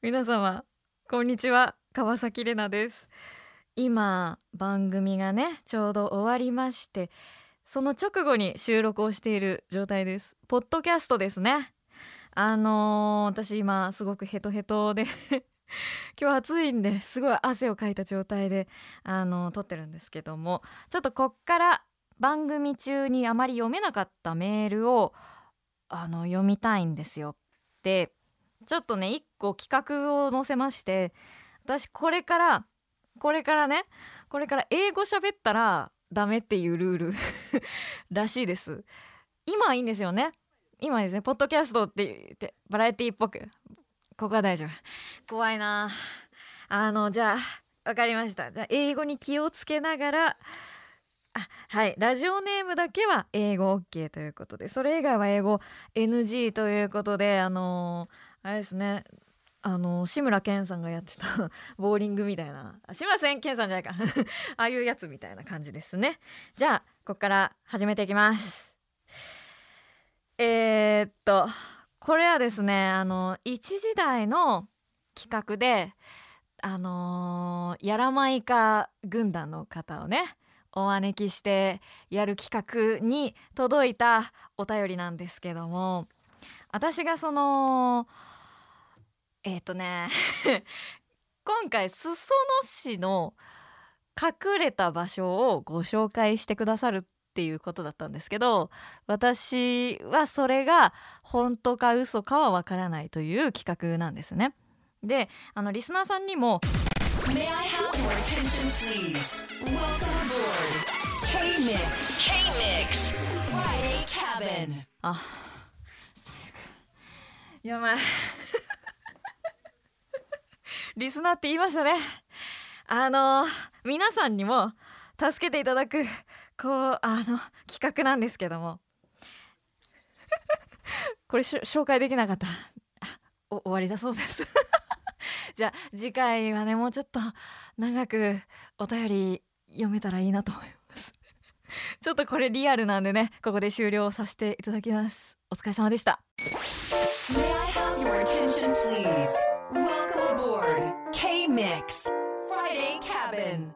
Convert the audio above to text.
皆様こんにちは。川崎れなです。今番組がねちょうど終わりましてその直後に収録をしている状態です。ポッドキャストですね。あのー、私今すごくヘトヘトで 今日暑いんですごい汗をかいた状態であのー、撮ってるんですけどもちょっとこっから番組中にあまり読めなかったメールをあの読みたいんですよ。でちょっとね一個企画を載せまして私これからこれからねこれから英語喋ったらダメっていうルール らしいです。今はいいんですよね。今ですね。ポッドキャストって言ってバラエティっぽく。ここは大丈夫。怖いな。あのじゃあ分かりました。じゃあ英語に気をつけながらあはい。ラジオネームだけは英語 OK ということでそれ以外は英語 NG ということであのーあれですね。あの志村けんさんがやってた ボーリングみたいな。志村けんさんじゃないか。ああいうやつみたいな感じですね。じゃあここから始めていきます。えー、っとこれはですねあの一時代の企画であのー、やらまいか軍団の方をねお招きしてやる企画に届いたお便りなんですけども私がそのえっ、ー、とね 今回裾野市の隠れた場所をご紹介してくださるっていうことだったんですけど私はそれが本当か嘘かはわからないという企画なんですね。であのリスナーさんにもあやばいリスナーって言いましたね。あの皆さんにも助けていただくこうあの企画なんですけども。これ紹介できなかった。お終わりだそうです。じゃあ次回はねもうちょっと長くお便り読めたらいいなと思います。ちょっとこれリアルなんでねここで終了させていただきます。お疲れ様でした。Billboard K Mix Friday Cabin.